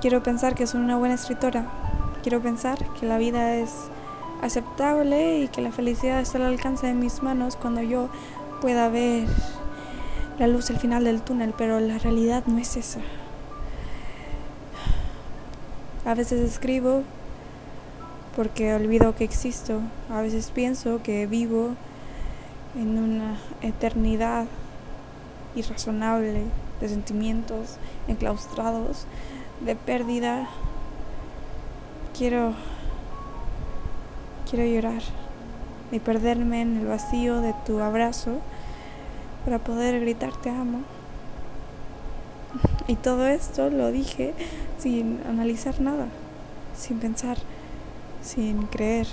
Quiero pensar que soy una buena escritora. Quiero pensar que la vida es aceptable y que la felicidad está al alcance de mis manos cuando yo pueda ver la luz al final del túnel, pero la realidad no es esa. A veces escribo porque olvido que existo, a veces pienso que vivo en una eternidad irrazonable de sentimientos enclaustrados, de pérdida. Quiero quiero llorar y perderme en el vacío de tu abrazo para poder gritar te amo. Y todo esto lo dije sin analizar nada, sin pensar, sin creer.